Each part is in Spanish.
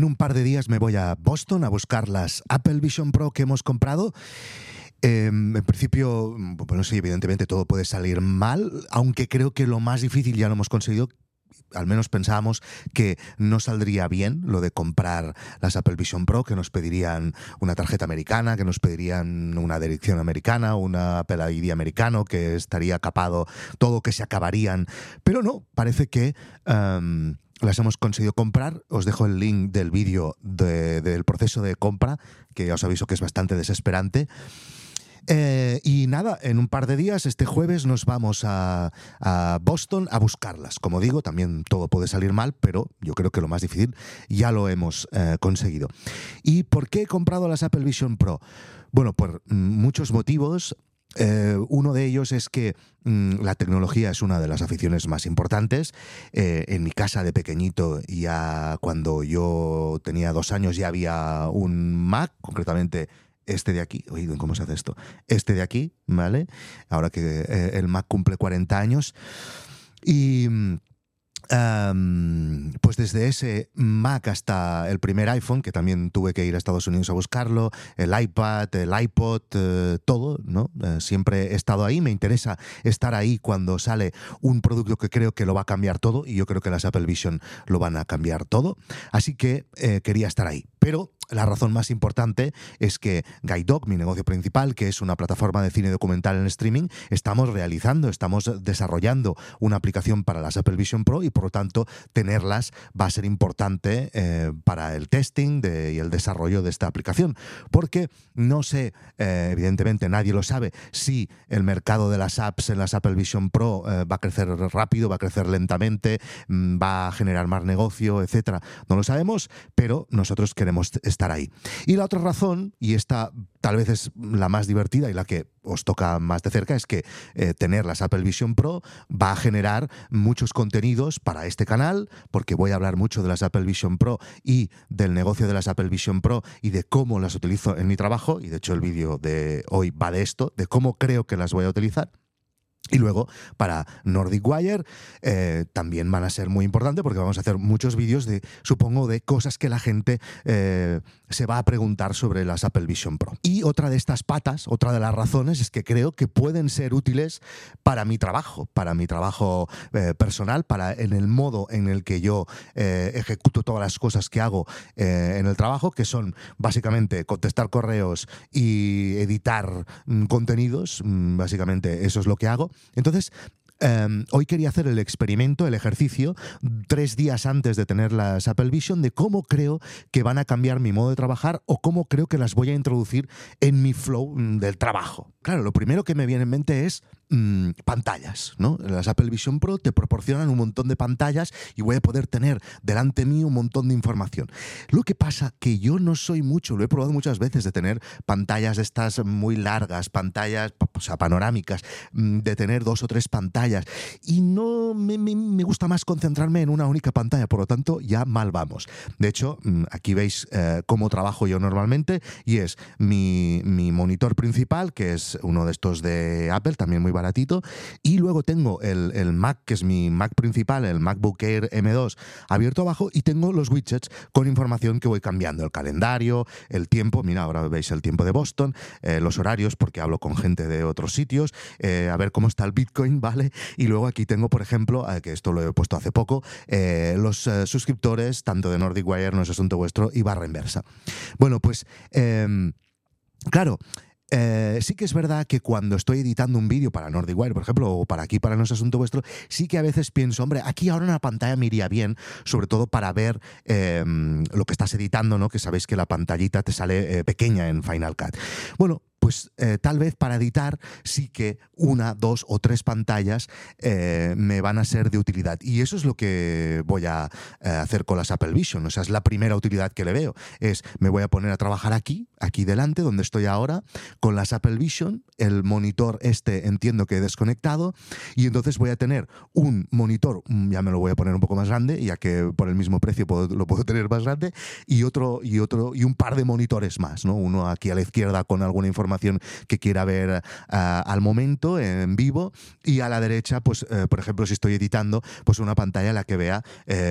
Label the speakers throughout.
Speaker 1: En un par de días me voy a Boston a buscar las Apple Vision Pro que hemos comprado. Em, en principio, bueno, sí, evidentemente todo puede salir mal, aunque creo que lo más difícil ya lo hemos conseguido, al menos pensábamos que no saldría bien lo de comprar las Apple Vision Pro, que nos pedirían una tarjeta americana, que nos pedirían una dirección americana, una Apple ID americano, que estaría capado, todo que se acabarían. Pero no, parece que... Em, las hemos conseguido comprar. Os dejo el link del vídeo del proceso de compra, que ya os aviso que es bastante desesperante. Eh, y nada, en un par de días, este jueves, nos vamos a, Boston a buscarlas. Como digo, también todo puede salir mal, pero yo creo que lo más difícil ya lo hemos eh, conseguido. ¿Y por qué he comprado las Apple Vision Pro? Bueno, por mm, muchos motivos. Eh, uno de ellos es que mm, la tecnología es una de las aficiones más importantes. en mi casa de pequeñito, ya cuando yo tenía dos años, ya había un Mac, concretamente este de aquí, ¿cómo se hace esto? Este de aquí, ¿vale? Ahora que eh, el Mac cumple 40 años. Y pues desde ese Mac hasta el primer iPhone, que también tuve que ir a Estados Unidos a buscarlo, el iPad, el iPod, eh, todo, ¿no? Eh, siempre he estado ahí, me interesa estar ahí cuando sale un producto que creo que lo va a cambiar todo, y yo creo que las Apple Vision lo van a cambiar todo, así que eh, quería estar ahí. Pero la razón más importante es que Guide Dog, mi negocio principal, que es una plataforma de cine documental en streaming, estamos realizando, estamos desarrollando una aplicación para las Apple Vision Pro y por lo tanto tenerlas va a ser importante eh, para el testing y el desarrollo de esta aplicación. Porque no sé, eh, evidentemente nadie lo sabe, si el mercado de las apps en las Apple Vision Pro eh, va a crecer rápido, va a crecer lentamente, mm, va a generar más negocio, etcétera. No lo sabemos, pero nosotros queremos estar Y la otra razón, y esta tal vez es la más divertida y la que os toca más de cerca, es que eh, tener las Apple Vision Pro va a generar muchos contenidos para este canal, porque voy a hablar mucho de las Apple Vision Pro y del negocio de las Apple Vision Pro y de cómo las utilizo en mi trabajo, y de hecho el vídeo de hoy va de esto, de cómo creo que las voy a utilizar. Y luego para Nordic Wire eh, también van a ser muy importantes porque vamos a hacer muchos vídeos de, supongo, de cosas que la gente eh, se va a preguntar sobre las Apple Vision Pro. Y otra de estas patas, otra de las razones es que creo que pueden ser útiles para mi trabajo, para mi trabajo eh, personal, para en el modo en el que yo ejecuto todas las cosas que hago en el trabajo, que son básicamente contestar correos y editar mm, contenidos, mm, básicamente eso es lo que hago. Entonces, em, hoy quería hacer el experimento, el ejercicio, tres días antes de tener las Apple Vision, de cómo creo que van a cambiar mi modo de trabajar o cómo creo que las voy a introducir en mi flow mm, del trabajo. Claro, lo primero que me viene en mente es Mm, pantallas, ¿no? Las Apple Vision Pro te proporcionan un montón de pantallas y voy a poder tener delante mío un montón de información. Lo que pasa que yo no soy mucho, lo he probado muchas veces de tener pantallas estas muy largas, pantallas o sea, panorámicas, mm, de tener dos o tres pantallas y no me, gusta más concentrarme en una única pantalla, por lo tanto ya mal vamos. De hecho, mm, aquí veis eh, cómo trabajo yo normalmente y es mi, mi monitor principal, que es uno de estos de Apple, también muy baratito. Y luego tengo el, Mac, que es mi Mac principal, el MacBook Air M2, abierto abajo y tengo los widgets con información que voy cambiando. El calendario, el tiempo, mira, ahora veis el tiempo de Boston, eh, los horarios, porque hablo con gente de otros sitios, eh, a ver cómo está el Bitcoin, ¿vale? Y luego aquí tengo, por ejemplo, eh, que esto lo he puesto hace poco, los suscriptores, tanto de Nordic Wire, no es asunto vuestro, y barra inversa. Bueno, pues, em, claro, eh, sí que es verdad que cuando estoy editando un vídeo para NordiWire, por ejemplo, o para aquí, para No es Asunto Vuestro, sí que a veces pienso, hombre, aquí ahora una pantalla me iría bien, sobre todo para ver em, lo que estás editando, ¿no? Que sabéis que la pantallita te sale eh, pequeña en Final Cut. Bueno, pues eh, tal vez para editar sí que una, dos o tres pantallas eh, me van a ser de utilidad. Y eso es lo que voy a eh, hacer con las Apple Vision. O sea, es la primera utilidad que le veo. Es, me voy a poner a trabajar aquí, aquí delante, donde estoy ahora, con las Apple Vision. El monitor este entiendo que he desconectado. Y entonces voy a tener un monitor, mm, ya me lo voy a poner un poco más grande, ya que por el mismo precio lo puedo tener más grande, y otro, y otro, y un par de monitores más, ¿no? Uno aquí a la izquierda con alguna información que quiera ver al momento en vivo y a la derecha, pues por ejemplo, si estoy editando, pues una pantalla en la que vea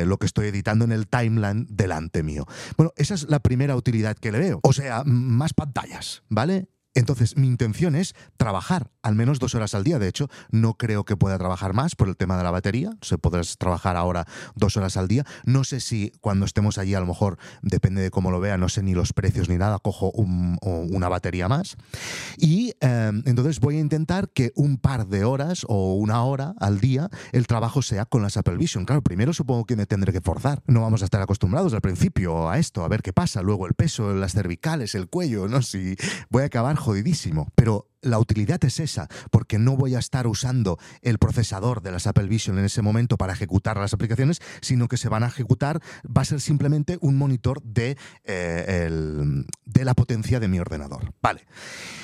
Speaker 1: lo que estoy editando en el timeline delante mío. Bueno, esa es la primera utilidad que le veo. O sea, más pantallas, ¿vale? Entonces, mi intención es trabajar al menos dos horas al día. De hecho, no creo que pueda trabajar más por el tema de la batería. Se podrás trabajar ahora dos horas al día. No sé si cuando estemos allí, a lo mejor, depende de cómo lo vea, no sé ni los precios ni nada, cojo una batería más. Y em, entonces voy a intentar que un par de horas o una hora al día el trabajo sea con las Apple Vision. Claro, primero supongo que me tendré que forzar. No vamos a estar acostumbrados al principio a esto, a ver qué pasa. Luego el peso, las cervicales, el cuello, no sé si voy a acabar jodidísimo. Pero la utilidad es esa, porque no voy a estar usando el procesador de las Apple Vision en ese momento para ejecutar las aplicaciones, sino que se van a ejecutar, va a ser simplemente un monitor de, eh, de la potencia de mi ordenador. Vale.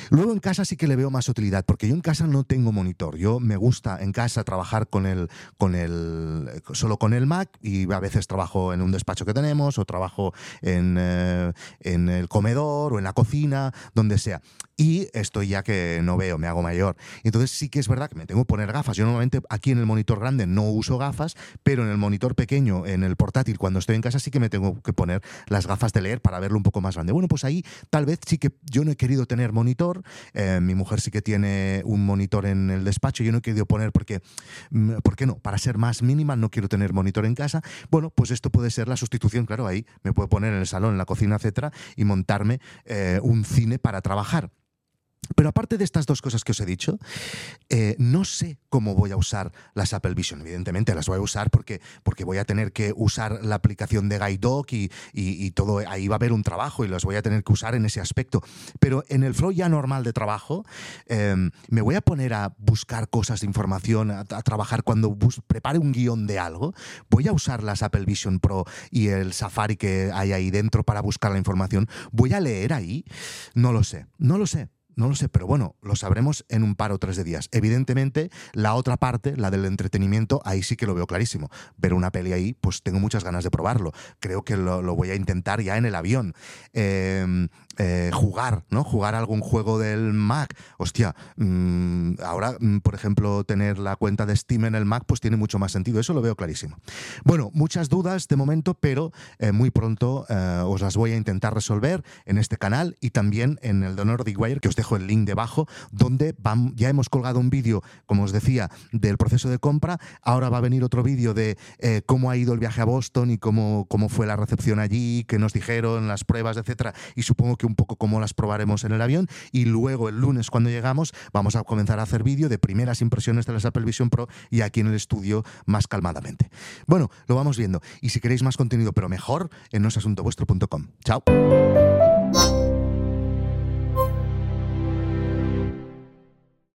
Speaker 1: Luego en casa sí que le veo más utilidad, porque yo en casa no tengo monitor. Yo me gusta en casa trabajar con el, con el, solo con el Mac y a veces trabajo en un despacho que tenemos o trabajo en, eh, en el comedor o en la cocina, donde sea. Y estoy ya que no veo, me hago mayor. Entonces sí que es verdad que me tengo que poner gafas. Yo normalmente aquí en el monitor grande no uso gafas, pero en el monitor pequeño, en el portátil, cuando estoy en casa, sí que me tengo que poner las gafas de leer para verlo un poco más grande. Bueno, pues ahí tal vez sí que yo no he querido tener monitor. Eh, mi mujer sí que tiene un monitor en el despacho. Yo no he querido poner porque, mm, ¿por qué no? Para ser más mínima, no quiero tener monitor en casa. Bueno, pues esto puede ser la sustitución, claro, ahí me puedo poner en el salón, en la cocina, etcétera, y montarme eh, un cine para trabajar. Pero aparte de estas dos cosas que os he dicho, eh, no sé cómo voy a usar las Apple Vision. Evidentemente las voy a usar porque, porque voy a tener que usar la aplicación de Guide y, y, todo, ahí va a haber un trabajo y las voy a tener que usar en ese aspecto. Pero en el flow ya normal de trabajo, em, me voy a poner a buscar cosas de información, a, trabajar cuando prepare un guion de algo. Voy a usar las Apple Vision Pro y el Safari que hay ahí dentro para buscar la información. Voy a leer ahí. No lo sé, no lo sé. No lo sé, pero bueno, lo sabremos en un par o tres de días. Evidentemente, la otra parte, la del entretenimiento, ahí sí que lo veo clarísimo. Ver una peli ahí, pues tengo muchas ganas de probarlo. Creo que lo, voy a intentar ya en el avión. Em, eh, jugar, ¿no? Jugar algún juego del Mac. Hostia, mm, ahora, mm, por ejemplo, tener la cuenta de Steam en el Mac, pues tiene mucho más sentido. Eso lo veo clarísimo. Bueno, muchas dudas de momento, pero eh, muy pronto eh, os las voy a intentar resolver en este canal y también en el de Wire, que os dejo el link debajo, donde ya hemos colgado un vídeo, como os decía, del proceso de compra. Ahora va a venir otro vídeo de cómo ha ido el viaje a Boston y cómo, cómo fue la recepción allí, qué nos dijeron, las pruebas, etcétera. Y supongo que un poco cómo las probaremos en el avión y luego el lunes cuando llegamos vamos a comenzar a hacer vídeo de primeras impresiones de las Apple Vision Pro y aquí en el estudio más calmadamente. Bueno, lo vamos viendo y si queréis más contenido pero mejor en nosasuntovuestro.com. Chao.